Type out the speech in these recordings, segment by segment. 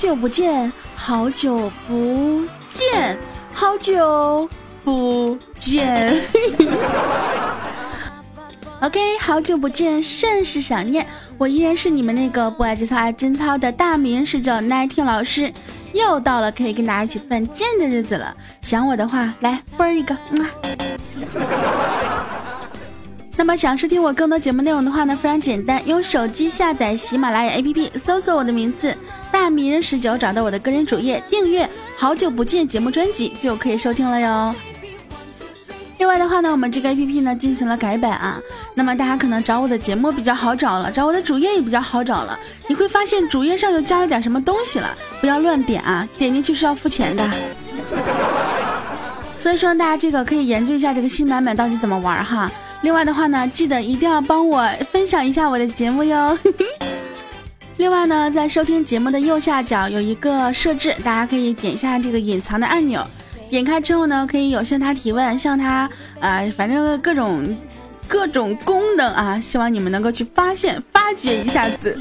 久不见，好久不见，好久不见。OK，好久不见，甚是想念。我依然是你们那个不爱节操爱贞操的大名十九耐听老师。又到了可以跟大家一起犯贱的日子了。想我的话，来啵一个，嗯。那么想收听我更多节目内容的话呢，非常简单，用手机下载喜马拉雅 APP，搜索我的名字大迷人十九，找到我的个人主页，订阅好久不见节目专辑就可以收听了哟。另外的话呢，我们这个 APP 呢进行了改版啊，那么大家可能找我的节目比较好找了，找我的主页也比较好找了。你会发现主页上又加了点什么东西了，不要乱点啊，点进去是要付钱的。所以说大家这个可以研究一下这个新版本到底怎么玩哈。另外的话呢，记得一定要帮我分享一下我的节目哟。另外呢，在收听节目的右下角有一个设置，大家可以点一下这个隐藏的按钮，点开之后呢，可以有向他提问，向他呃，反正各种各种功能啊，希望你们能够去发现、发掘一下子。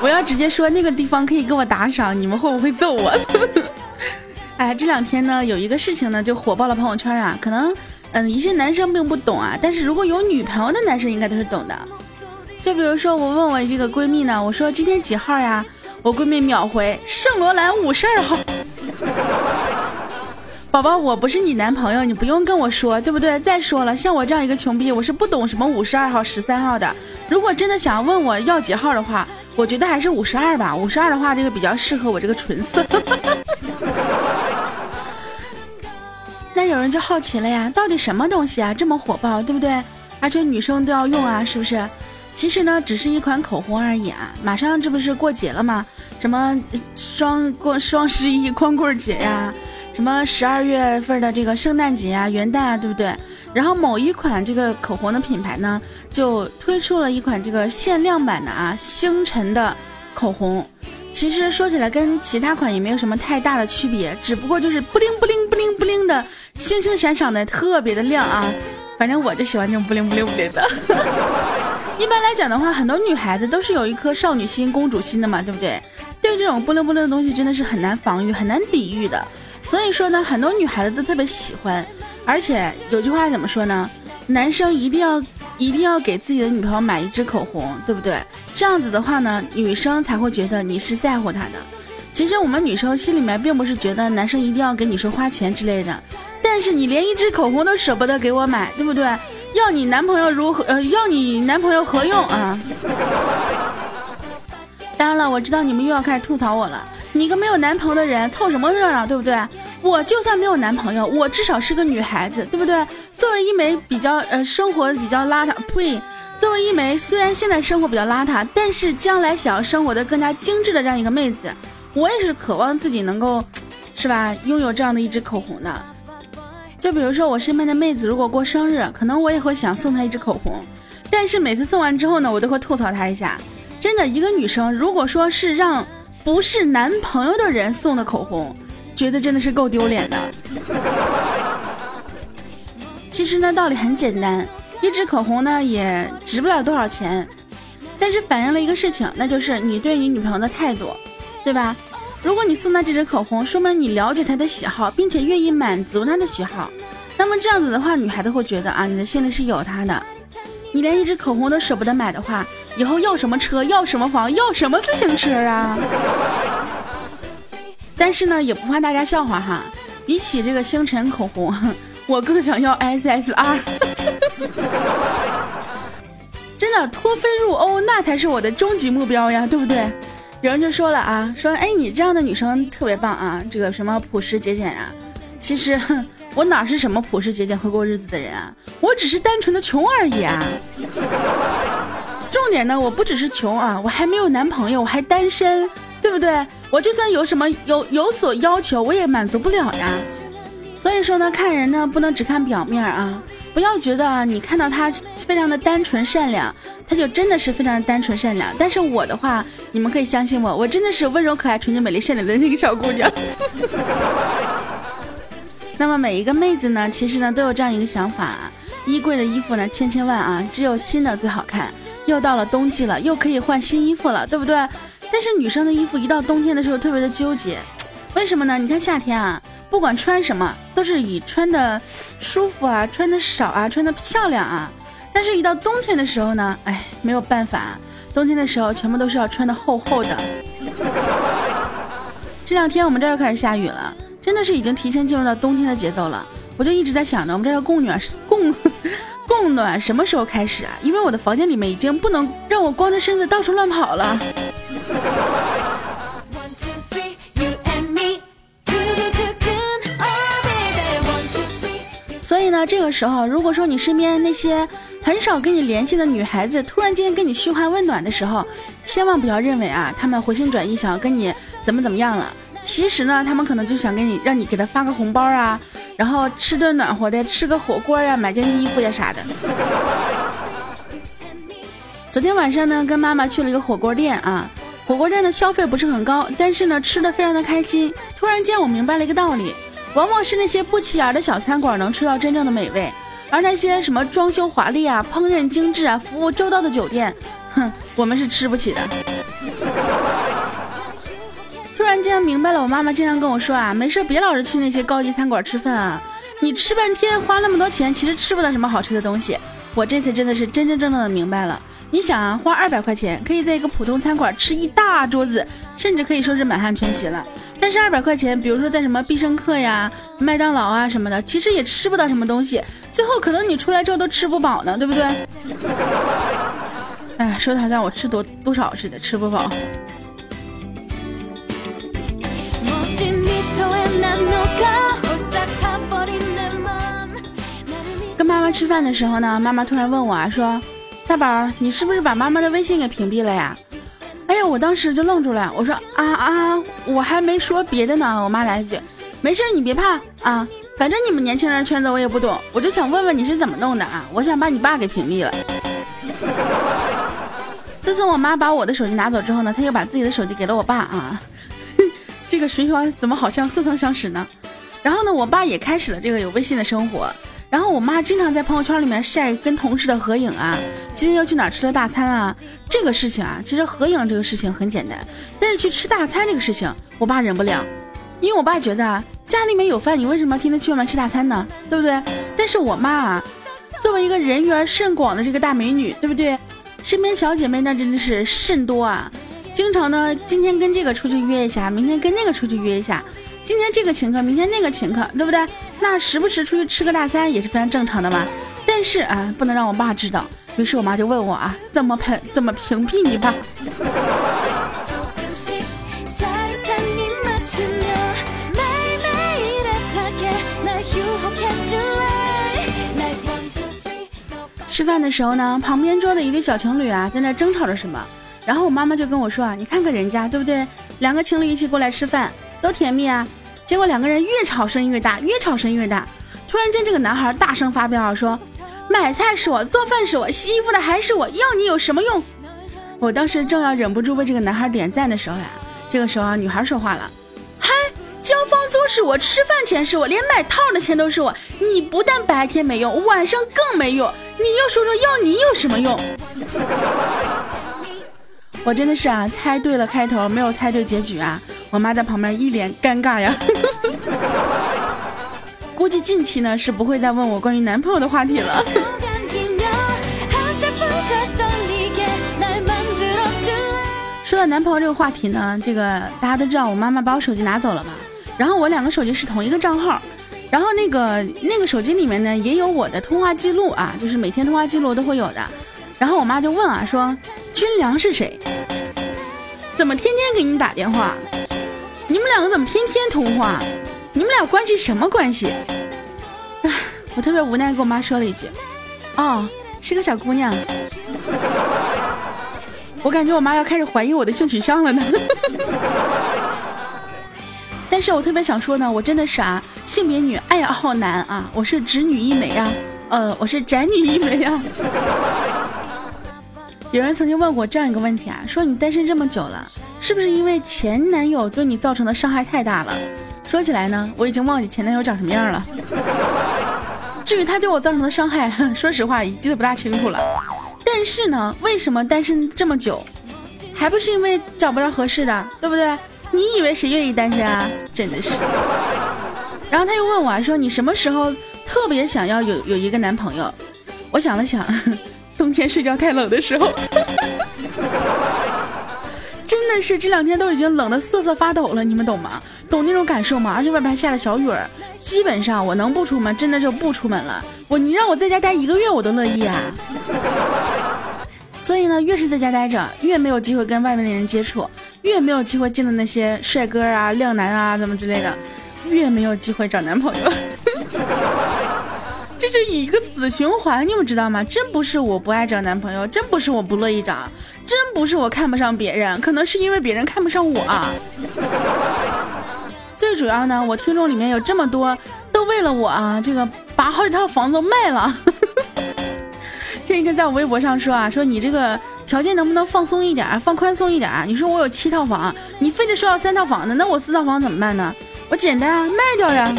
我要直接说那个地方可以给我打赏，你们会不会揍我？哎，这两天呢，有一个事情呢，就火爆了朋友圈啊，可能。嗯，一些男生并不懂啊，但是如果有女朋友的男生应该都是懂的。就比如说，我问我这个闺蜜呢，我说今天几号呀？我闺蜜秒回圣罗兰五十二号。宝宝，我不是你男朋友，你不用跟我说，对不对？再说了，像我这样一个穷逼，我是不懂什么五十二号、十三号的。如果真的想问我要几号的话，我觉得还是五十二吧。五十二的话，这个比较适合我这个唇色。那有人就好奇了呀，到底什么东西啊这么火爆，对不对？而且女生都要用啊，是不是？其实呢，只是一款口红而已啊。马上这不是过节了吗？什么双过双十一、光棍节呀，什么十二月份的这个圣诞节啊、元旦啊，对不对？然后某一款这个口红的品牌呢，就推出了一款这个限量版的啊星辰的口红。其实说起来跟其他款也没有什么太大的区别，只不过就是不灵不灵不灵不灵的。星星闪闪的，特别的亮啊！反正我就喜欢这种不灵不灵不灵的。一般来讲的话，很多女孩子都是有一颗少女心、公主心的嘛，对不对？对这种不灵不灵的东西，真的是很难防御、很难抵御的。所以说呢，很多女孩子都特别喜欢。而且有句话怎么说呢？男生一定要一定要给自己的女朋友买一支口红，对不对？这样子的话呢，女生才会觉得你是在乎她的。其实我们女生心里面并不是觉得男生一定要给女生花钱之类的。但是你连一支口红都舍不得给我买，对不对？要你男朋友如何？呃，要你男朋友何用啊？当然了，我知道你们又要开始吐槽我了。你个没有男朋友的人，凑什么热闹，对不对？我就算没有男朋友，我至少是个女孩子，对不对？作为一枚比较呃生活比较邋遢，呸！作为一枚虽然现在生活比较邋遢，但是将来想要生活的更加精致的这样一个妹子，我也是渴望自己能够，是吧？拥有这样的一支口红的。就比如说我身边的妹子，如果过生日，可能我也会想送她一支口红，但是每次送完之后呢，我都会吐槽她一下。真的，一个女生如果说是让不是男朋友的人送的口红，觉得真的是够丢脸的。其实呢，道理很简单，一支口红呢也值不了多少钱，但是反映了一个事情，那就是你对你女朋友的态度，对吧？如果你送她这支口红，说明你了解她的喜好，并且愿意满足她的喜好，那么这样子的话，女孩子会觉得啊，你的心里是有她的。你连一支口红都舍不得买的话，以后要什么车，要什么房，要什么自行车啊？但是呢，也不怕大家笑话哈。比起这个星辰口红，我更想要 SSR。真的脱非入欧，那才是我的终极目标呀，对不对？有人就说了啊，说哎，你这样的女生特别棒啊，这个什么朴实节俭啊。其实我哪是什么朴实节俭会过日子的人啊，我只是单纯的穷而已啊。重点呢，我不只是穷啊，我还没有男朋友，我还单身，对不对？我就算有什么有有所要求，我也满足不了呀。所以说呢，看人呢不能只看表面啊，不要觉得你看到他非常的单纯善良。他就真的是非常单纯善良，但是我的话，你们可以相信我，我真的是温柔可爱、纯洁美丽、善良的那个小姑娘。那么每一个妹子呢，其实呢都有这样一个想法，衣柜的衣服呢千千万啊，只有新的最好看。又到了冬季了，又可以换新衣服了，对不对？但是女生的衣服一到冬天的时候特别的纠结，为什么呢？你看夏天啊，不管穿什么都是以穿的舒服啊，穿的少啊，穿的漂亮啊。但是，一到冬天的时候呢，哎，没有办法，冬天的时候全部都是要穿的厚厚的。这两天我们这儿又开始下雨了，真的是已经提前进入到冬天的节奏了。我就一直在想着，我们这儿供暖是供 供暖什么时候开始啊？因为我的房间里面已经不能让我光着身子到处乱跑了。那，这个时候，如果说你身边那些很少跟你联系的女孩子突然间跟你嘘寒问暖的时候，千万不要认为啊，他们回心转意想要跟你怎么怎么样了。其实呢，他们可能就想给你让你给他发个红包啊，然后吃顿暖和的，吃个火锅呀，买件衣服呀啥的。昨天晚上呢，跟妈妈去了一个火锅店啊，火锅店的消费不是很高，但是呢，吃的非常的开心。突然间，我明白了一个道理。往往是那些不起眼的小餐馆能吃到真正的美味，而那些什么装修华丽啊、烹饪精致啊、服务周到的酒店，哼，我们是吃不起的。突然间明白了，我妈妈经常跟我说啊，没事别老是去那些高级餐馆吃饭啊，你吃半天花那么多钱，其实吃不到什么好吃的东西。我这次真的是真真正正的明白了。你想啊，花二百块钱可以在一个普通餐馆吃一大桌子，甚至可以说是满汉全席了。但是二百块钱，比如说在什么必胜客呀、麦当劳啊什么的，其实也吃不到什么东西。最后可能你出来之后都吃不饱呢，对不对？哎，说的好像我吃多多少似的，吃不饱。跟妈妈吃饭的时候呢，妈妈突然问我啊，说。大宝，你是不是把妈妈的微信给屏蔽了呀？哎呀，我当时就愣住了。我说啊啊，我还没说别的呢。我妈来一句，没事，你别怕啊，反正你们年轻人圈子我也不懂，我就想问问你是怎么弄的啊？我想把你爸给屏蔽了。自从我妈把我的手机拿走之后呢，她又把自己的手机给了我爸啊。这个循环怎么好像似曾相识呢？然后呢，我爸也开始了这个有微信的生活。然后我妈经常在朋友圈里面晒跟同事的合影啊，今天又去哪吃了大餐啊？这个事情啊，其实合影这个事情很简单，但是去吃大餐这个事情，我爸忍不了，因为我爸觉得家里面有饭，你为什么天天去外面吃大餐呢？对不对？但是我妈啊，作为一个人缘甚广的这个大美女，对不对？身边小姐妹那真的是甚多啊，经常呢，今天跟这个出去约一下，明天跟那个出去约一下。今天这个请客，明天那个请客，对不对？那时不时出去吃个大餐也是非常正常的嘛。但是啊，不能让我爸知道。于是我妈就问我啊，怎么屏怎么屏蔽你爸？吃饭的时候呢，旁边桌的一对小情侣啊，在那争吵着什么。然后我妈妈就跟我说啊，你看看人家，对不对？两个情侣一起过来吃饭，多甜蜜啊！结果两个人越吵声音越大，越吵声音越大。突然间，这个男孩大声发飙说：“买菜是我，做饭是我，洗衣服的还是我，要你有什么用？”我当时正要忍不住为这个男孩点赞的时候呀，这个时候啊，女孩说话了：“嗨，交房租是我，吃饭钱是我，连买套的钱都是我。你不但白天没用，晚上更没用。你又说说要你有什么用？”我真的是啊，猜对了开头，没有猜对结局啊。我妈在旁边一脸尴尬呀，估计近期呢是不会再问我关于男朋友的话题了。说到男朋友这个话题呢，这个大家都知道，我妈妈把我手机拿走了嘛，然后我两个手机是同一个账号，然后那个那个手机里面呢也有我的通话记录啊，就是每天通话记录都会有的，然后我妈就问啊，说军良是谁？怎么天天给你打电话？你们两个怎么天天通话？你们俩关系什么关系？我特别无奈，跟我妈说了一句：“哦，是个小姑娘。”我感觉我妈要开始怀疑我的性取向了呢。但是我特别想说呢，我真的是啊，性别女，爱好男啊，我是直女一枚啊，呃，我是宅女一枚啊。有人曾经问过这样一个问题啊，说你单身这么久了。是不是因为前男友对你造成的伤害太大了？说起来呢，我已经忘记前男友长什么样了。至于他对我造成的伤害，说实话也记得不大清楚了。但是呢，为什么单身这么久，还不是因为找不到合适的，对不对？你以为谁愿意单身啊？真的是。然后他又问我说：“你什么时候特别想要有有一个男朋友？”我想了想，冬天睡觉太冷的时候。真的是这两天都已经冷得瑟瑟发抖了，你们懂吗？懂那种感受吗？而且外边还下了小雨儿，基本上我能不出门，真的就不出门了。我你让我在家待一个月，我都乐意啊。所以呢，越是在家待着，越没有机会跟外面的人接触，越没有机会见到那些帅哥啊、靓男啊，怎么之类的，越没有机会找男朋友。这是一个死循环，你们知道吗？真不是我不爱找男朋友，真不是我不乐意找，真不是我看不上别人，可能是因为别人看不上我。最主要呢，我听众里面有这么多，都为了我啊，这个把好几套房子都卖了。前几天在我微博上说啊，说你这个条件能不能放松一点，放宽松一点？你说我有七套房，你非得说要三套房子，那我四套房怎么办呢？我简单啊，卖掉呀。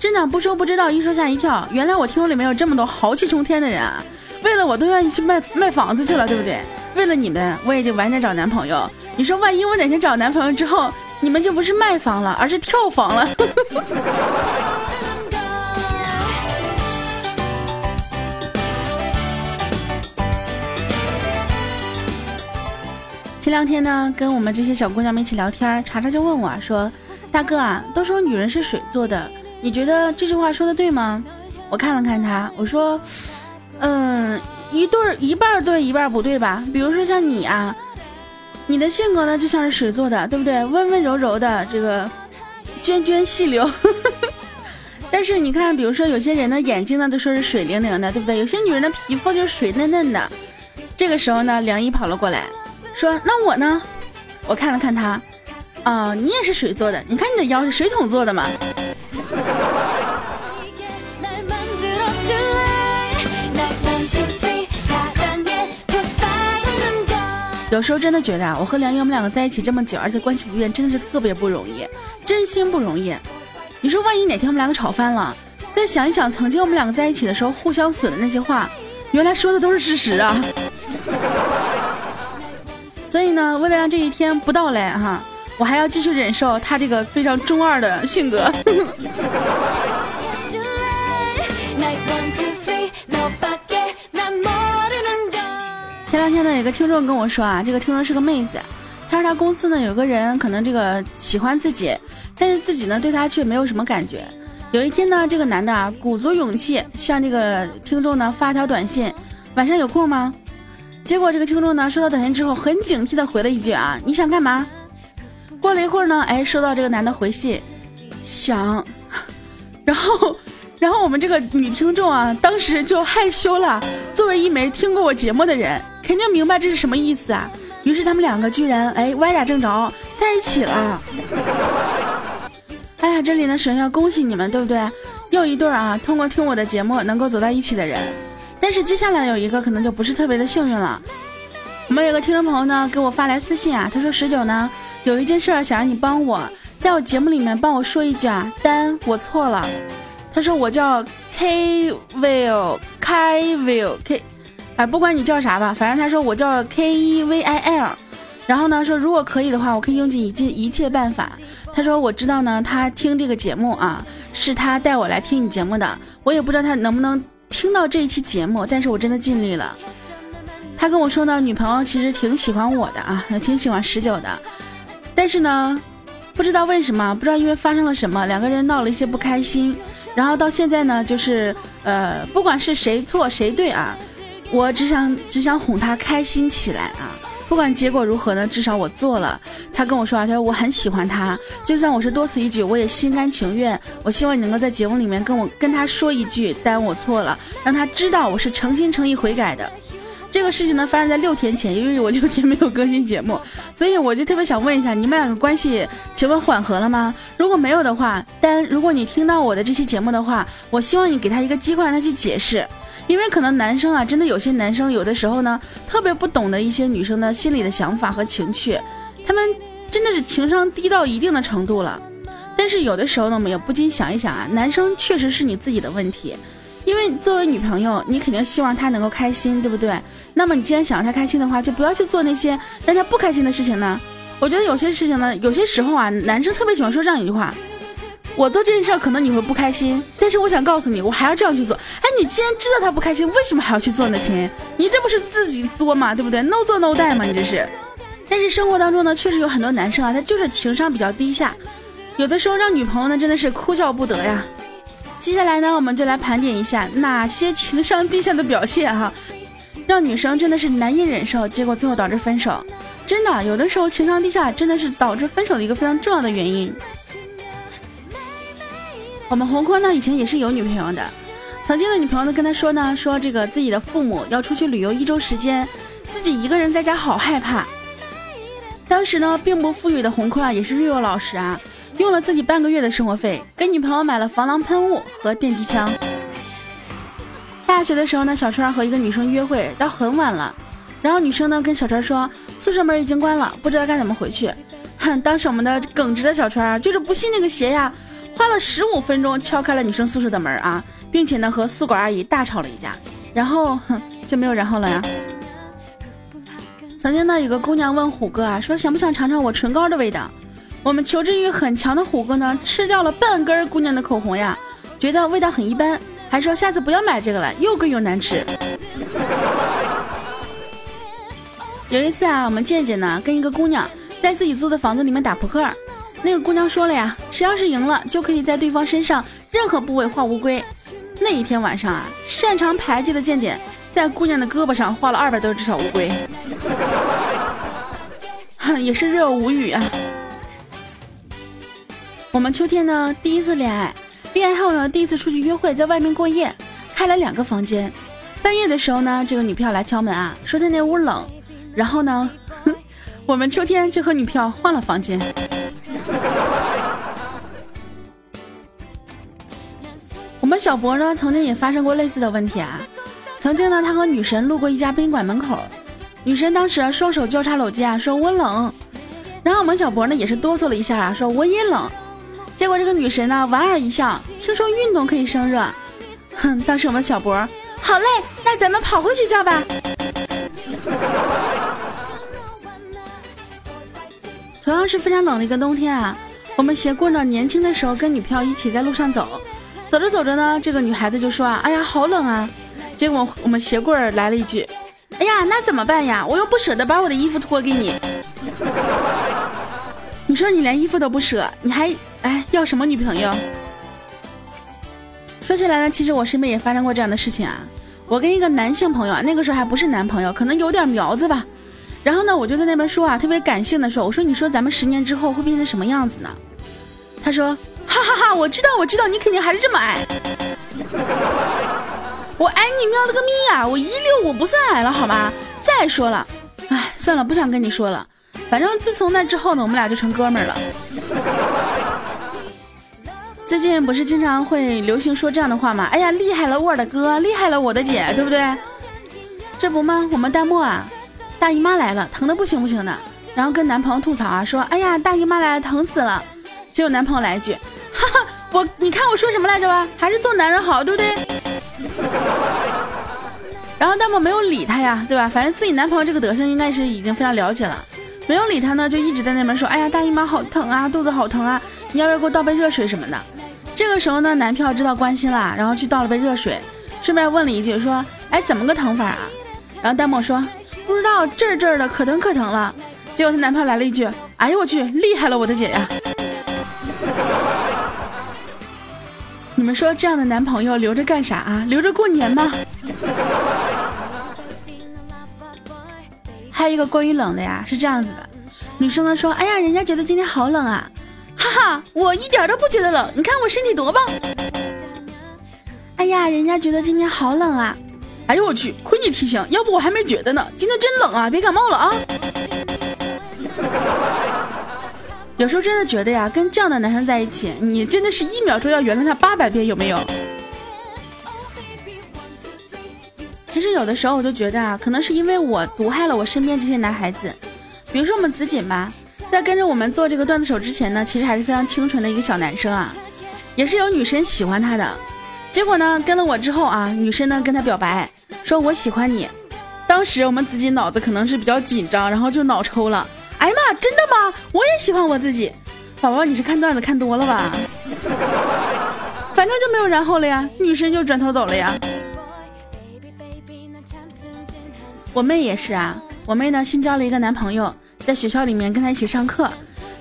真的不说不知道，一说吓一跳。原来我听众里面有这么多豪气冲天的人啊！为了我都愿意去卖卖房子去了，对不对？为了你们，我也就晚点找男朋友。你说万一我哪天找男朋友之后，你们就不是卖房了，而是跳房了。前两天呢，跟我们这些小姑娘们一起聊天，查查就问我，说：“大哥啊，都说女人是水做的。”你觉得这句话说的对吗？我看了看他，我说，嗯，一对儿一半对一半不对吧？比如说像你啊，你的性格呢就像是水做的，对不对？温温柔柔的，这个涓涓细流。但是你看，比如说有些人的眼睛呢都说是水灵灵的，对不对？有些女人的皮肤就是水嫩嫩的。这个时候呢，梁一跑了过来，说：“那我呢？”我看了看他，啊，你也是水做的，你看你的腰是水桶做的嘛。有时候真的觉得啊，我和梁一我们两个在一起这么久，而且关系不变，真的是特别不容易，真心不容易。你说万一哪天我们两个吵翻了，再想一想曾经我们两个在一起的时候互相损的那些话，原来说的都是事实啊。所以呢，为了让这一天不到来哈。我还要继续忍受他这个非常中二的性格。前两天呢，有个听众跟我说啊，这个听众是个妹子，他说他公司呢有个人可能这个喜欢自己，但是自己呢对他却没有什么感觉。有一天呢，这个男的啊鼓足勇气向这个听众呢发条短信，晚上有空吗？结果这个听众呢收到短信之后，很警惕的回了一句啊，你想干嘛？过了一会儿呢，哎，收到这个男的回信，想，然后，然后我们这个女听众啊，当时就害羞了。作为一枚听过我节目的人，肯定明白这是什么意思啊。于是他们两个居然哎歪打正着在一起了。哎呀，这里呢首先要恭喜你们，对不对？又一对啊，通过听我的节目能够走到一起的人。但是接下来有一个可能就不是特别的幸运了。我们有个听众朋友呢给我发来私信啊，他说十九呢。有一件事儿想让你帮我，在我节目里面帮我说一句啊，丹，我错了。他说我叫 K Will K Will K，哎，不管你叫啥吧，反正他说我叫 K E V I L。然后呢说如果可以的话，我可以用尽一切一切办法。他说我知道呢，他听这个节目啊，是他带我来听你节目的。我也不知道他能不能听到这一期节目，但是我真的尽力了。他跟我说呢，女朋友其实挺喜欢我的啊，挺喜欢十九的。但是呢，不知道为什么，不知道因为发生了什么，两个人闹了一些不开心，然后到现在呢，就是呃，不管是谁错谁对啊，我只想只想哄他开心起来啊，不管结果如何呢，至少我做了。他跟我说啊，他说我很喜欢他，就算我是多此一举，我也心甘情愿。我希望你能够在节目里面跟我跟他说一句，但我错了，让他知道我是诚心诚意悔改的。这个事情呢发生在六天前，因为我六天没有更新节目，所以我就特别想问一下，你们两个关系请问缓和了吗？如果没有的话，丹，如果你听到我的这期节目的话，我希望你给他一个机会让他去解释，因为可能男生啊，真的有些男生有的时候呢，特别不懂得一些女生的心里的想法和情趣，他们真的是情商低到一定的程度了。但是有的时候呢，我们也不禁想一想啊，男生确实是你自己的问题。为作为女朋友，你肯定希望她能够开心，对不对？那么你既然想让她开心的话，就不要去做那些让她不开心的事情呢。我觉得有些事情呢，有些时候啊，男生特别喜欢说这样一句话：我做这件事可能你会不开心，但是我想告诉你，我还要这样去做。哎，你既然知道他不开心，为什么还要去做呢？亲，你这不是自己作嘛，对不对？no 做 no 带嘛，你这是。但是生活当中呢，确实有很多男生啊，他就是情商比较低下，有的时候让女朋友呢真的是哭笑不得呀。接下来呢，我们就来盘点一下哪些情商低下的表现哈，让女生真的是难以忍受，结果最后导致分手。真的，有的时候情商低下真的是导致分手的一个非常重要的原因。我们红坤呢，以前也是有女朋友的，曾经的女朋友呢跟他说呢，说这个自己的父母要出去旅游一周时间，自己一个人在家好害怕。当时呢，并不富裕的红坤啊，也是瑞老师啊，用了自己半个月的生活费，给女朋友买了防狼喷雾和电击枪。大学的时候呢，小川和一个女生约会到很晚了，然后女生呢跟小川说，宿舍门已经关了，不知道该怎么回去。哼，当时我们的耿直的小川就是不信那个邪呀，花了十五分钟敲开了女生宿舍的门啊，并且呢和宿管阿姨大吵了一架，然后哼就没有然后了呀。曾经呢，有个姑娘问虎哥啊，说想不想尝尝我唇膏的味道？我们求知欲很强的虎哥呢，吃掉了半根姑娘的口红呀，觉得味道很一般，还说下次不要买这个了，又贵又难吃。有一次啊，我们健健呢跟一个姑娘在自己租的房子里面打扑克，那个姑娘说了呀，谁要是赢了，就可以在对方身上任何部位画乌龟。那一天晚上啊，擅长牌技的健健。在姑娘的胳膊上画了二百多只小乌龟，哼，也是热无语啊。我们秋天呢第一次恋爱，恋爱后呢第一次出去约会，在外面过夜，开了两个房间。半夜的时候呢，这个女票来敲门啊，说她那屋冷，然后呢，我们秋天就和女票换了房间。我们小博呢曾经也发生过类似的问题啊。曾经呢，他和女神路过一家宾馆门口，女神当时双手交叉搂肩啊，说我冷。然后我们小博呢也是哆嗦了一下啊，说我也冷。结果这个女神呢莞尔一笑，听说运动可以生热。哼，当时我们小博，好嘞，那咱们跑回去叫吧。同样是非常冷的一个冬天啊，我们鞋棍呢年轻的时候跟女票一起在路上走，走着走着呢，这个女孩子就说啊，哎呀，好冷啊。结果我们鞋柜来了一句：“哎呀，那怎么办呀？我又不舍得把我的衣服脱给你。你说你连衣服都不舍，你还哎要什么女朋友？”说起来呢，其实我身边也发生过这样的事情啊。我跟一个男性朋友啊，那个时候还不是男朋友，可能有点苗子吧。然后呢，我就在那边说啊，特别感性的说：“我说你说咱们十年之后会变成什么样子呢？”他说：“哈哈哈，我知道，我知道，你肯定还是这么矮。”我矮你喵了个咪呀！我一六五不算矮了好吗？再说了，哎，算了，不想跟你说了。反正自从那之后呢，我们俩就成哥们儿了。最近不是经常会流行说这样的话吗？哎呀，厉害了我的哥，厉害了我的姐，对不对？这不吗？我们弹幕啊，大姨妈来了，疼的不行不行的，然后跟男朋友吐槽啊，说，哎呀，大姨妈来了，疼死了。结果男朋友来一句，哈哈，我你看我说什么来着吧？还是做男人好，对不对？然后大漠没有理他呀，对吧？反正自己男朋友这个德行应该是已经非常了解了，没有理他呢，就一直在那边说：“哎呀，大姨妈好疼啊，肚子好疼啊，你要不要给我倒杯热水什么的？”这个时候呢，男票知道关心了，然后去倒了杯热水，顺便问了一句说：“哎，怎么个疼法啊？”然后大漠说：“不知道，这儿这儿的，可疼可疼了。”结果他男票来了一句：“哎呦我去，厉害了我的姐呀！” 你们说这样的男朋友留着干啥啊？留着过年吗？还有一个关于冷的呀，是这样子的，女生呢说：“哎呀，人家觉得今天好冷啊，哈哈，我一点都不觉得冷，你看我身体多棒。”哎呀，人家觉得今天好冷啊，哎呦我去，亏你提醒，要不我还没觉得呢。今天真冷啊，别感冒了啊。有时候真的觉得呀，跟这样的男生在一起，你真的是一秒钟要原谅他八百遍，有没有？有的时候我就觉得啊，可能是因为我毒害了我身边这些男孩子。比如说我们子锦吧，在跟着我们做这个段子手之前呢，其实还是非常清纯的一个小男生啊，也是有女生喜欢他的。结果呢，跟了我之后啊，女生呢跟他表白，说我喜欢你。当时我们自己脑子可能是比较紧张，然后就脑抽了。哎呀妈，真的吗？我也喜欢我自己。宝宝，你是看段子看多了吧？反正就没有然后了呀，女生就转头走了呀。我妹也是啊，我妹呢新交了一个男朋友，在学校里面跟他一起上课。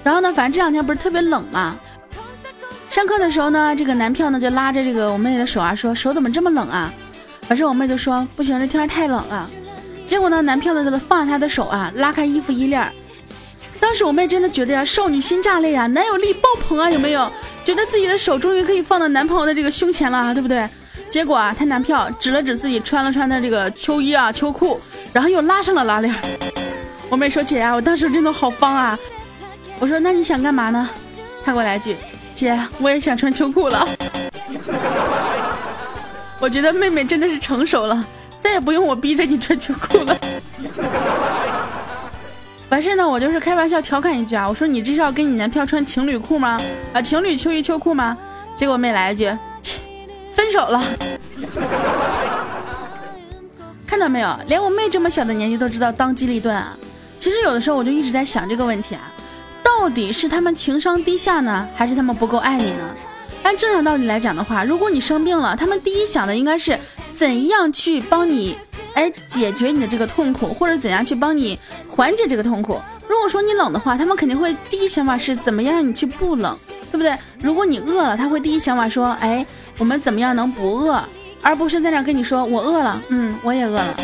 然后呢，反正这两天不是特别冷嘛。上课的时候呢，这个男票呢就拉着这个我妹的手啊，说手怎么这么冷啊？反正我妹就说不行，这天太冷了。结果呢，男票呢就放下他的手啊，拉开衣服衣链。当时我妹真的觉得呀，少女心炸裂呀，男友力爆棚啊，有没有？觉得自己的手终于可以放到男朋友的这个胸前了，对不对？结果啊，她男票指了指自己穿了穿的这个秋衣啊、秋裤，然后又拉上了拉链。我妹说：“姐呀，我当时真的好方啊。”我说：“那你想干嘛呢？”她给我来一句：“姐，我也想穿秋裤了。”我觉得妹妹真的是成熟了，再也不用我逼着你穿秋裤了。完事呢，我就是开玩笑调侃一句啊，我说你这是要跟你男票穿情侣裤吗？啊，情侣秋衣秋裤吗？结果妹来一句，切，分手了。看到没有，连我妹这么小的年纪都知道当机立断啊。其实有的时候我就一直在想这个问题啊，到底是他们情商低下呢，还是他们不够爱你呢？按正常道理来讲的话，如果你生病了，他们第一想的应该是怎样去帮你。哎，解决你的这个痛苦，或者怎样去帮你缓解这个痛苦？如果说你冷的话，他们肯定会第一想法是怎么样让你去不冷，对不对？如果你饿了，他会第一想法说，哎，我们怎么样能不饿，而不是在那跟你说我饿了，嗯，我也饿了。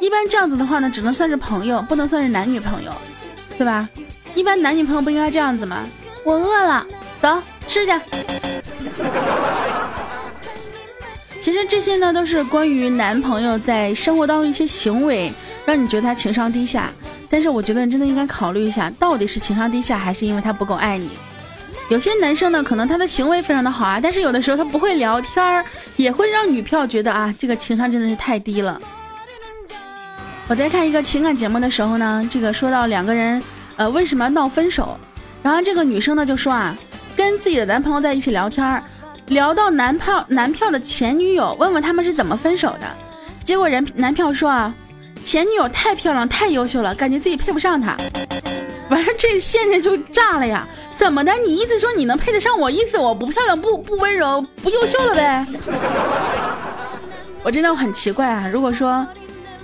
一般这样子的话呢，只能算是朋友，不能算是男女朋友，对吧？一般男女朋友不应该这样子吗？我饿了，走吃去。其实这些呢，都是关于男朋友在生活当中一些行为，让你觉得他情商低下。但是我觉得你真的应该考虑一下，到底是情商低下，还是因为他不够爱你？有些男生呢，可能他的行为非常的好啊，但是有的时候他不会聊天儿，也会让女票觉得啊，这个情商真的是太低了。我在看一个情感节目的时候呢，这个说到两个人，呃，为什么闹分手？然后这个女生呢就说啊，跟自己的男朋友在一起聊天儿。聊到男票男票的前女友，问问他们是怎么分手的，结果人男票说啊，前女友太漂亮太优秀了，感觉自己配不上她。完了，这现任就炸了呀！怎么的？你意思说你能配得上我？意思我不漂亮不不温柔不优秀了呗？我真的很奇怪啊！如果说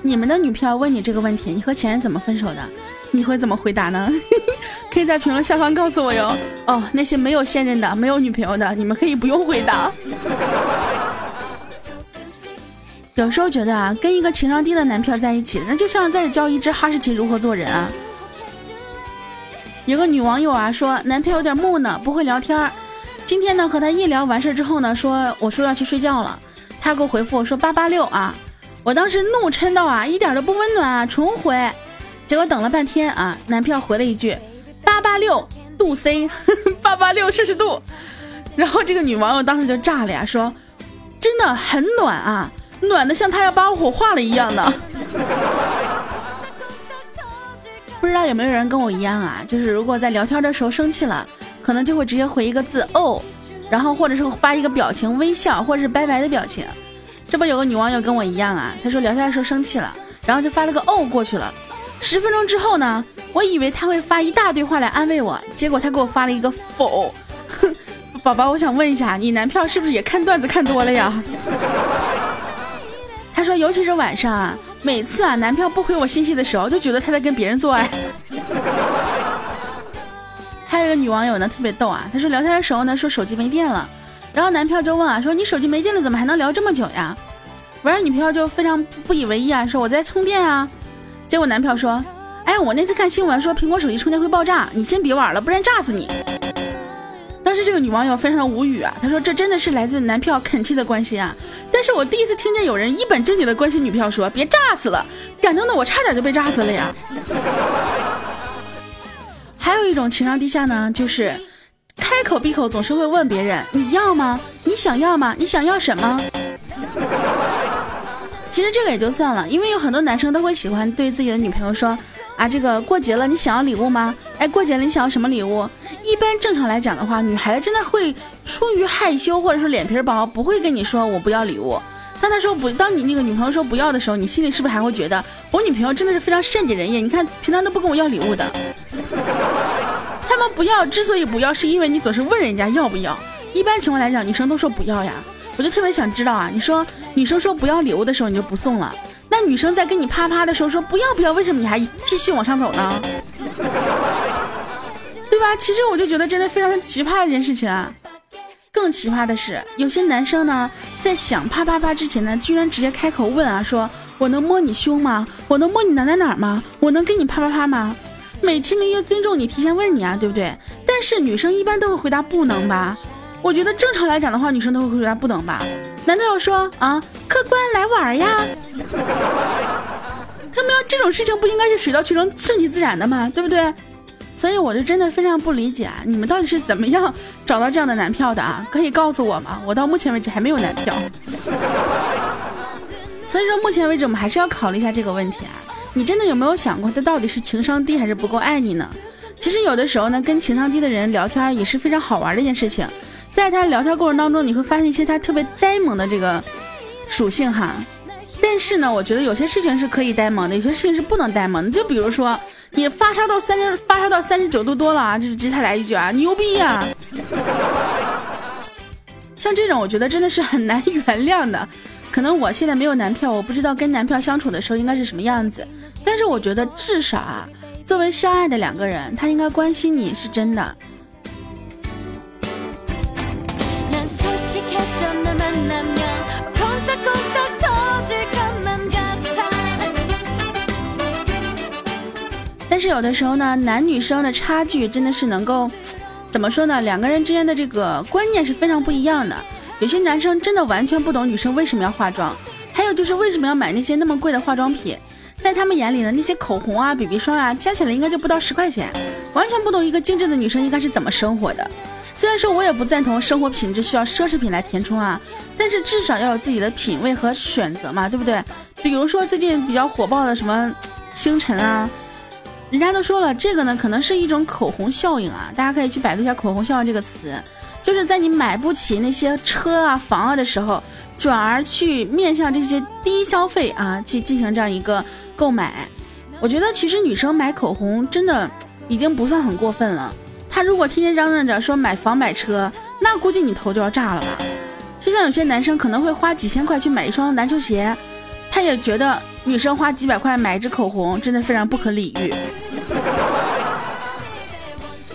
你们的女票问你这个问题，你和前任怎么分手的？你会怎么回答呢？可以在评论下方告诉我哟。哦，那些没有现任的、没有女朋友的，你们可以不用回答。有时候觉得啊，跟一个情商低的男票在一起，那就像在教一只哈士奇如何做人啊。有个女网友啊说，男票有点木讷，不会聊天儿。今天呢和他一聊完事儿之后呢，说我说要去睡觉了，他给我回复说八八六啊。我当时怒嗔道啊，一点都不温暖啊，重回。结果等了半天啊，男票回了一句八八六度 C，八八六摄氏度。然后这个女网友当时就炸了呀，说真的很暖啊，暖的像他要把火化了一样的。不知道有没有人跟我一样啊？就是如果在聊天的时候生气了，可能就会直接回一个字哦，然后或者是发一个表情微笑，或者是拜拜的表情。这不有个女网友跟我一样啊？她说聊天的时候生气了，然后就发了个哦过去了。十分钟之后呢，我以为他会发一大堆话来安慰我，结果他给我发了一个否。哼，宝宝，我想问一下，你男票是不是也看段子看多了呀？他说，尤其是晚上啊，每次啊男票不回我信息的时候，就觉得他在跟别人做爱。还有一个女网友呢，特别逗啊，她说聊天的时候呢，说手机没电了，然后男票就问啊，说你手机没电了，怎么还能聊这么久呀？完了，女票就非常不以为意啊，说我在充电啊。结果男票说：“哎，我那次看新闻说苹果手机充电会爆炸，你先别玩了，不然炸死你。”当时这个女网友非常的无语啊，她说：“这真的是来自男票恳切的关心啊！”但是我第一次听见有人一本正经的关心女票，说：“别炸死了，感动的我差点就被炸死了呀。”还有一种情商低下呢，就是开口闭口总是会问别人：“你要吗？你想要吗？你想要什么？”其实这个也就算了，因为有很多男生都会喜欢对自己的女朋友说：“啊，这个过节了，你想要礼物吗？哎，过节了你想要什么礼物？一般正常来讲的话，女孩子真的会出于害羞或者说脸皮薄，不会跟你说我不要礼物。当他说不，当你那个女朋友说不要的时候，你心里是不是还会觉得我女朋友真的是非常善解人意？你看平常都不跟我要礼物的。他们不要，之所以不要，是因为你总是问人家要不要。一般情况来讲，女生都说不要呀。我就特别想知道啊，你说女生说不要礼物的时候，你就不送了。那女生在跟你啪啪的时候说不要不要，为什么你还继续往上走呢？对吧？其实我就觉得真的非常的奇葩一件事情啊。更奇葩的是，有些男生呢，在想啪啪啪之前呢，居然直接开口问啊，说我能摸你胸吗？我能摸你哪哪哪吗？我能跟你啪啪啪吗？美其名曰尊重你，提前问你啊，对不对？但是女生一般都会回答不能吧？我觉得正常来讲的话，女生都会回答不能吧？难道要说啊，客官来玩呀？他们要这种事情不应该是水到渠成、顺其自然的吗？对不对？所以我就真的非常不理解啊，你们到底是怎么样找到这样的男票的啊？可以告诉我吗？我到目前为止还没有男票。所以说，目前为止我们还是要考虑一下这个问题啊。你真的有没有想过，他到底是情商低还是不够爱你呢？其实有的时候呢，跟情商低的人聊天也是非常好玩的一件事情。在他聊天过程当中，你会发现一些他特别呆萌的这个属性哈。但是呢，我觉得有些事情是可以呆萌的，有些事情是不能呆萌的。就比如说，你发烧到三十，发烧到三十九度多了啊，就是直接来一句啊，牛逼呀！像这种，我觉得真的是很难原谅的。可能我现在没有男票，我不知道跟男票相处的时候应该是什么样子。但是我觉得至少啊，作为相爱的两个人，他应该关心你是真的。但是有的时候呢，男女生的差距真的是能够，怎么说呢？两个人之间的这个观念是非常不一样的。有些男生真的完全不懂女生为什么要化妆，还有就是为什么要买那些那么贵的化妆品。在他们眼里呢，那些口红啊、BB 霜啊，加起来应该就不到十块钱，完全不懂一个精致的女生应该是怎么生活的。虽然说我也不赞同生活品质需要奢侈品来填充啊，但是至少要有自己的品味和选择嘛，对不对？比如说最近比较火爆的什么星辰啊，人家都说了，这个呢可能是一种口红效应啊，大家可以去百度一下“口红效应”这个词，就是在你买不起那些车啊、房啊的时候，转而去面向这些低消费啊去进行这样一个购买。我觉得其实女生买口红真的已经不算很过分了。她如果天天嚷嚷着说买房买车，那估计你头就要炸了吧？就像有些男生可能会花几千块去买一双篮球鞋，他也觉得女生花几百块买一支口红真的非常不可理喻。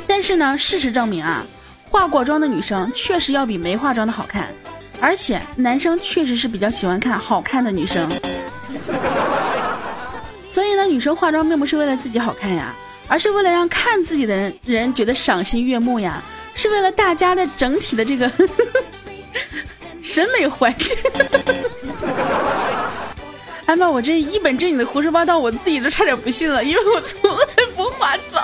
但是呢，事实证明啊，化过妆的女生确实要比没化妆的好看，而且男生确实是比较喜欢看好看的女生。所以呢，女生化妆并不是为了自己好看呀。而是为了让看自己的人人觉得赏心悦目呀，是为了大家的整体的这个审美环境。哎妈，我这一本正经的胡说八道，我自己都差点不信了，因为我从来不化妆。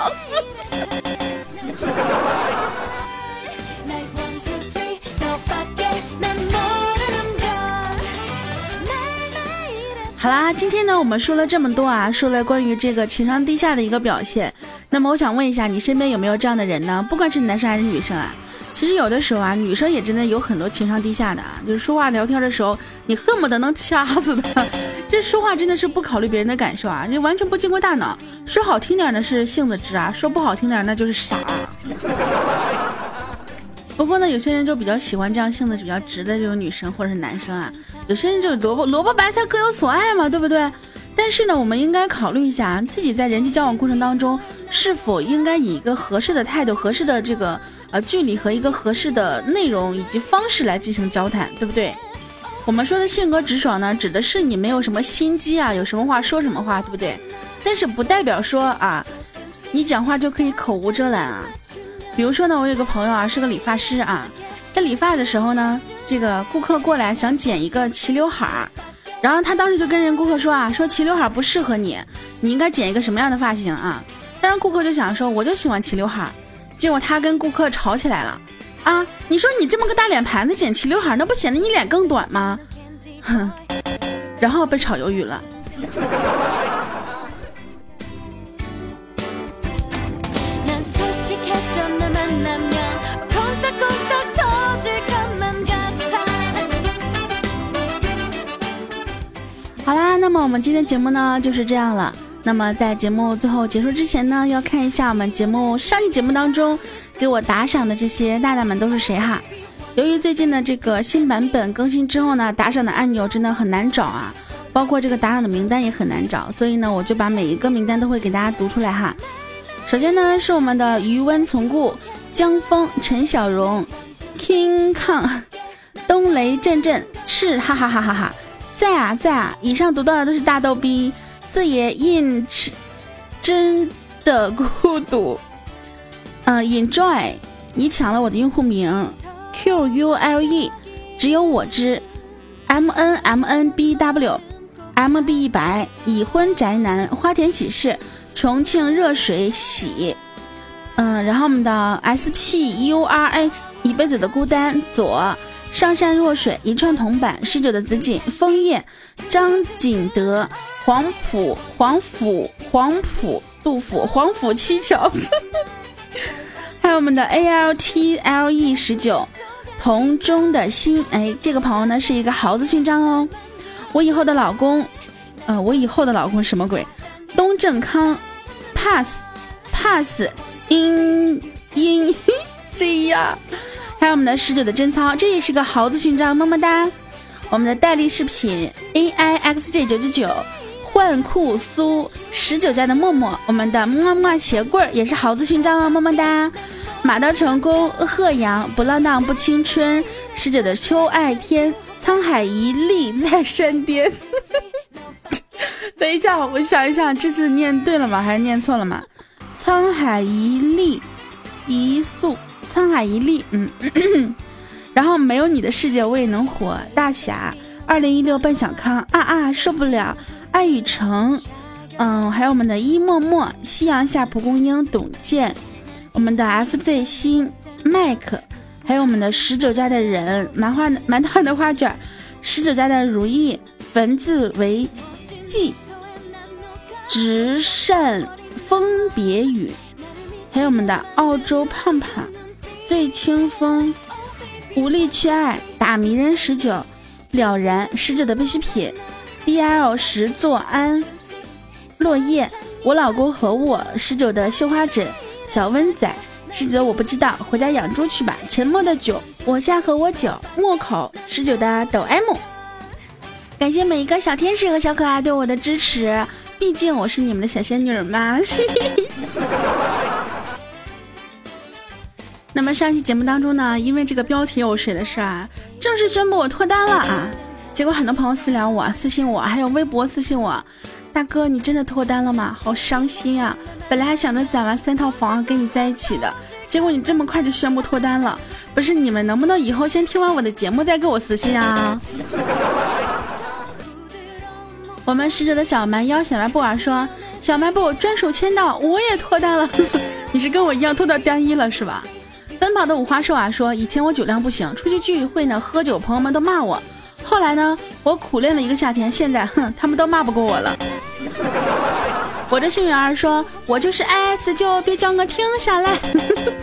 好啦，今天呢，我们说了这么多啊，说了关于这个情商低下的一个表现。那么我想问一下，你身边有没有这样的人呢？不管是男生还是女生啊，其实有的时候啊，女生也真的有很多情商低下的啊，就是说话聊天的时候，你恨不得能掐死他。这说话真的是不考虑别人的感受啊，你完全不经过大脑。说好听点的是性子直啊，说不好听点那就是傻。不过呢，有些人就比较喜欢这样性子比较直的这种女生或者是男生啊。有些人就萝卜萝卜白菜各有所爱嘛，对不对？但是呢，我们应该考虑一下自己在人际交往过程当中，是否应该以一个合适的态度、合适的这个呃距离和一个合适的内容以及方式来进行交谈，对不对？我们说的性格直爽呢，指的是你没有什么心机啊，有什么话说什么话，对不对？但是不代表说啊，你讲话就可以口无遮拦啊。比如说呢，我有个朋友啊，是个理发师啊，在理发的时候呢，这个顾客过来想剪一个齐刘海儿，然后他当时就跟人顾客说啊，说齐刘海不适合你，你应该剪一个什么样的发型啊？但是顾客就想说，我就喜欢齐刘海儿，结果他跟顾客吵起来了。啊你说你这么个大脸盘子剪齐刘海那不显得你脸更短吗？哼然后被炒鱿鱼了。好啦那么我们今天节目呢就是这样了。那么在节目最后结束之前呢，要看一下我们节目上期节目当中给我打赏的这些大大们都是谁哈。由于最近的这个新版本更新之后呢，打赏的按钮真的很难找啊，包括这个打赏的名单也很难找，所以呢，我就把每一个名单都会给大家读出来哈。首先呢是我们的余温从故、江峰、陈小荣、King Kong、东雷阵阵、赤哈哈哈哈哈，在啊在啊！以上读到的都是大逗逼，四爷印真的孤独，嗯，Enjoy，你抢了我的用户名。Q U L E，只有我知。M N M N B W，M B 一百，已婚宅男，花田喜事，重庆热水洗。嗯，然后我们的 S P U R S，一辈子的孤单。左，上善若水，一串铜板，十九的紫锦，枫叶，张景德，黄埔，黄甫，黄埔，杜甫，黄甫七巧。还有我们的 A L T L E 十九。同中的心，哎，这个朋友呢是一个豪子勋章哦。我以后的老公，呃，我以后的老公什么鬼？东正康，pass pass，嘤嘤，这样。还有我们的十九的贞操，这也是个豪子勋章，么么哒。我们的戴笠饰品，A I X J 九九九，换酷苏十九家的默默，我们的么么鞋柜也是豪子勋章哦，么么哒。马到成功，贺阳不浪荡不青春，十九的秋爱天，沧海一粟在山巅。等一下，我想一想，这次念对了吗？还是念错了吗？沧海一粟，一粟，沧海一粟，嗯。然后没有你的世界我也能活。大侠，二零一六奔小康啊啊，受不了。爱与诚，嗯，还有我们的一默默，夕阳下蒲公英，董健。我们的 FZ 新麦克，还有我们的十九家的人，麻花蛮团的花卷，十九家的如意，文字为记，直善风别雨，还有我们的澳洲胖胖，醉清风，无力去爱，打迷人十九，了然十九的必需品，DL 十作安，落叶，我老公和我十九的绣花枕。小温仔，十九我不知道，回家养猪去吧。沉默的酒，我下和我酒。莫口十九的抖 M，感谢每一个小天使和小可爱对我的支持，毕竟我是你们的小仙女嘛。那么上期节目当中呢，因为这个标题有谁的事啊，正式宣布我脱单了啊！结果很多朋友私聊我、私信我，还有微博私信我。大哥，你真的脱单了吗？好伤心啊！本来还想着攒完三套房跟你在一起的，结果你这么快就宣布脱单了。不是你们能不能以后先听完我的节目再给我私信啊？我们使者的小蛮腰小卖部啊说，小卖部专属签到，我也脱单了。你是跟我一样脱到单一了是吧？奔跑的五花兽啊说，以前我酒量不行，出去聚会呢喝酒，朋友们都骂我。后来呢，我苦练了一个夏天，现在哼，他们都骂不过我了。我的幸运儿说，我就是爱死就别叫我停下来。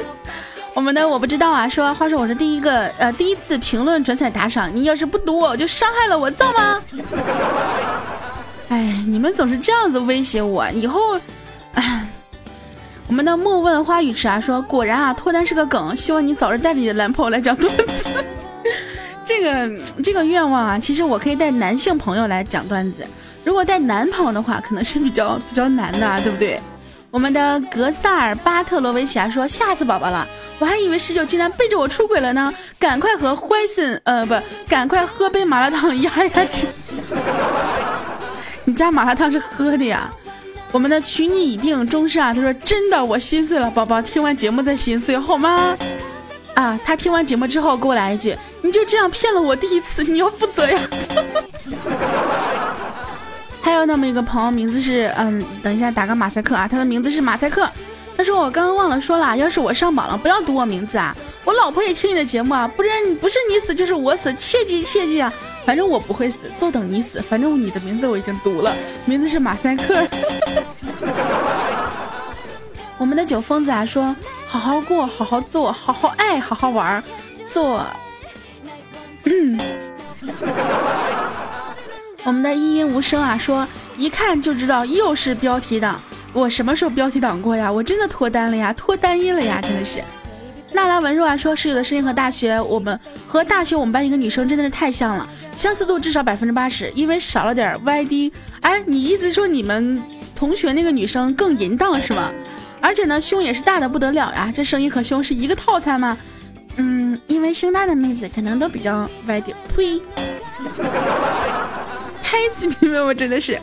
我们的我不知道啊，说话说我是第一个呃第一次评论转彩打赏，你要是不读我，就伤害了我，造吗？哎，你们总是这样子威胁我，以后，我们的莫问花语池啊说，果然啊脱单是个梗，希望你早日带着你的男朋友来讲段子。这个这个愿望啊，其实我可以带男性朋友来讲段子，如果带男朋友的话，可能是比较比较难的，啊对不对？我们的格萨尔巴特罗维奇啊说吓死宝宝了，我还以为十九竟然背着我出轨了呢，赶快和坏森呃不，赶快喝杯麻辣烫压压惊。你家麻辣烫是喝的呀？我们的娶你已定终身啊，他说真的，我心碎了，宝宝听完节目再心碎好吗？啊！他听完节目之后给我来一句：“你就这样骗了我第一次，你要负责呀！” 还有那么一个朋友，名字是嗯，等一下打个马赛克啊，他的名字是马赛克。他说我刚刚忘了说了，要是我上榜了，不要读我名字啊！我老婆也听你的节目啊，不然不是你死就是我死，切记切记啊！反正我不会死，就等你死。反正你的名字我已经读了，名字是马赛克。我们的酒疯子啊说。好好过，好好做，好好爱，好好玩，做。嗯 我们的一音无声啊，说一看就知道又是标题党。我什么时候标题党过呀？我真的脱单了呀，脱单音了呀，真的是。纳兰文若啊说，室友的声音和大学我们和大学我们班一个女生真的是太像了，相似度至少百分之八十，因为少了点歪低。哎，你意思说你们同学那个女生更淫荡是吗？而且呢，胸也是大的不得了呀，这声音和胸是一个套餐吗？嗯，因为胸大的妹子可能都比较歪点。呸！拍死你们！我真的是。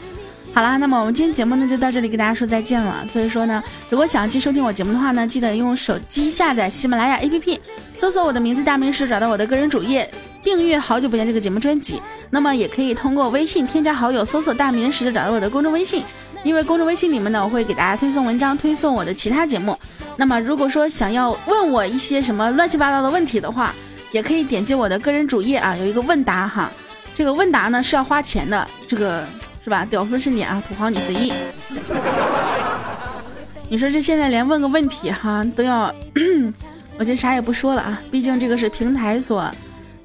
好啦，那么我们今天节目呢就到这里，跟大家说再见了。所以说呢，如果想要继续收听我节目的话呢，记得用手机下载喜马拉雅 APP，搜索我的名字大明石，找到我的个人主页，订阅《好久不见》这个节目专辑。那么也可以通过微信添加好友，搜索大明石，找到我的公众微信。因为公众微信里面呢，我会给大家推送文章，推送我的其他节目。那么如果说想要问我一些什么乱七八糟的问题的话，也可以点击我的个人主页啊，有一个问答哈。这个问答呢是要花钱的，这个。是吧？屌丝是你啊，土豪你随意。你说这现在连问个问题哈都要，我就啥也不说了啊。毕竟这个是平台所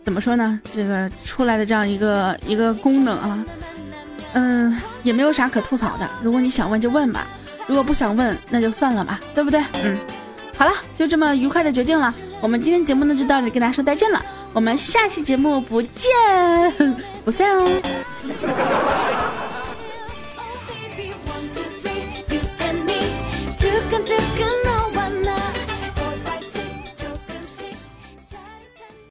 怎么说呢？这个出来的这样一个一个功能啊，嗯，也没有啥可吐槽的。如果你想问就问吧，如果不想问那就算了吧，对不对？嗯，好了，就这么愉快的决定了。我们今天节目呢就到这里，跟大家说再见了。我们下期节目不见 不散哦。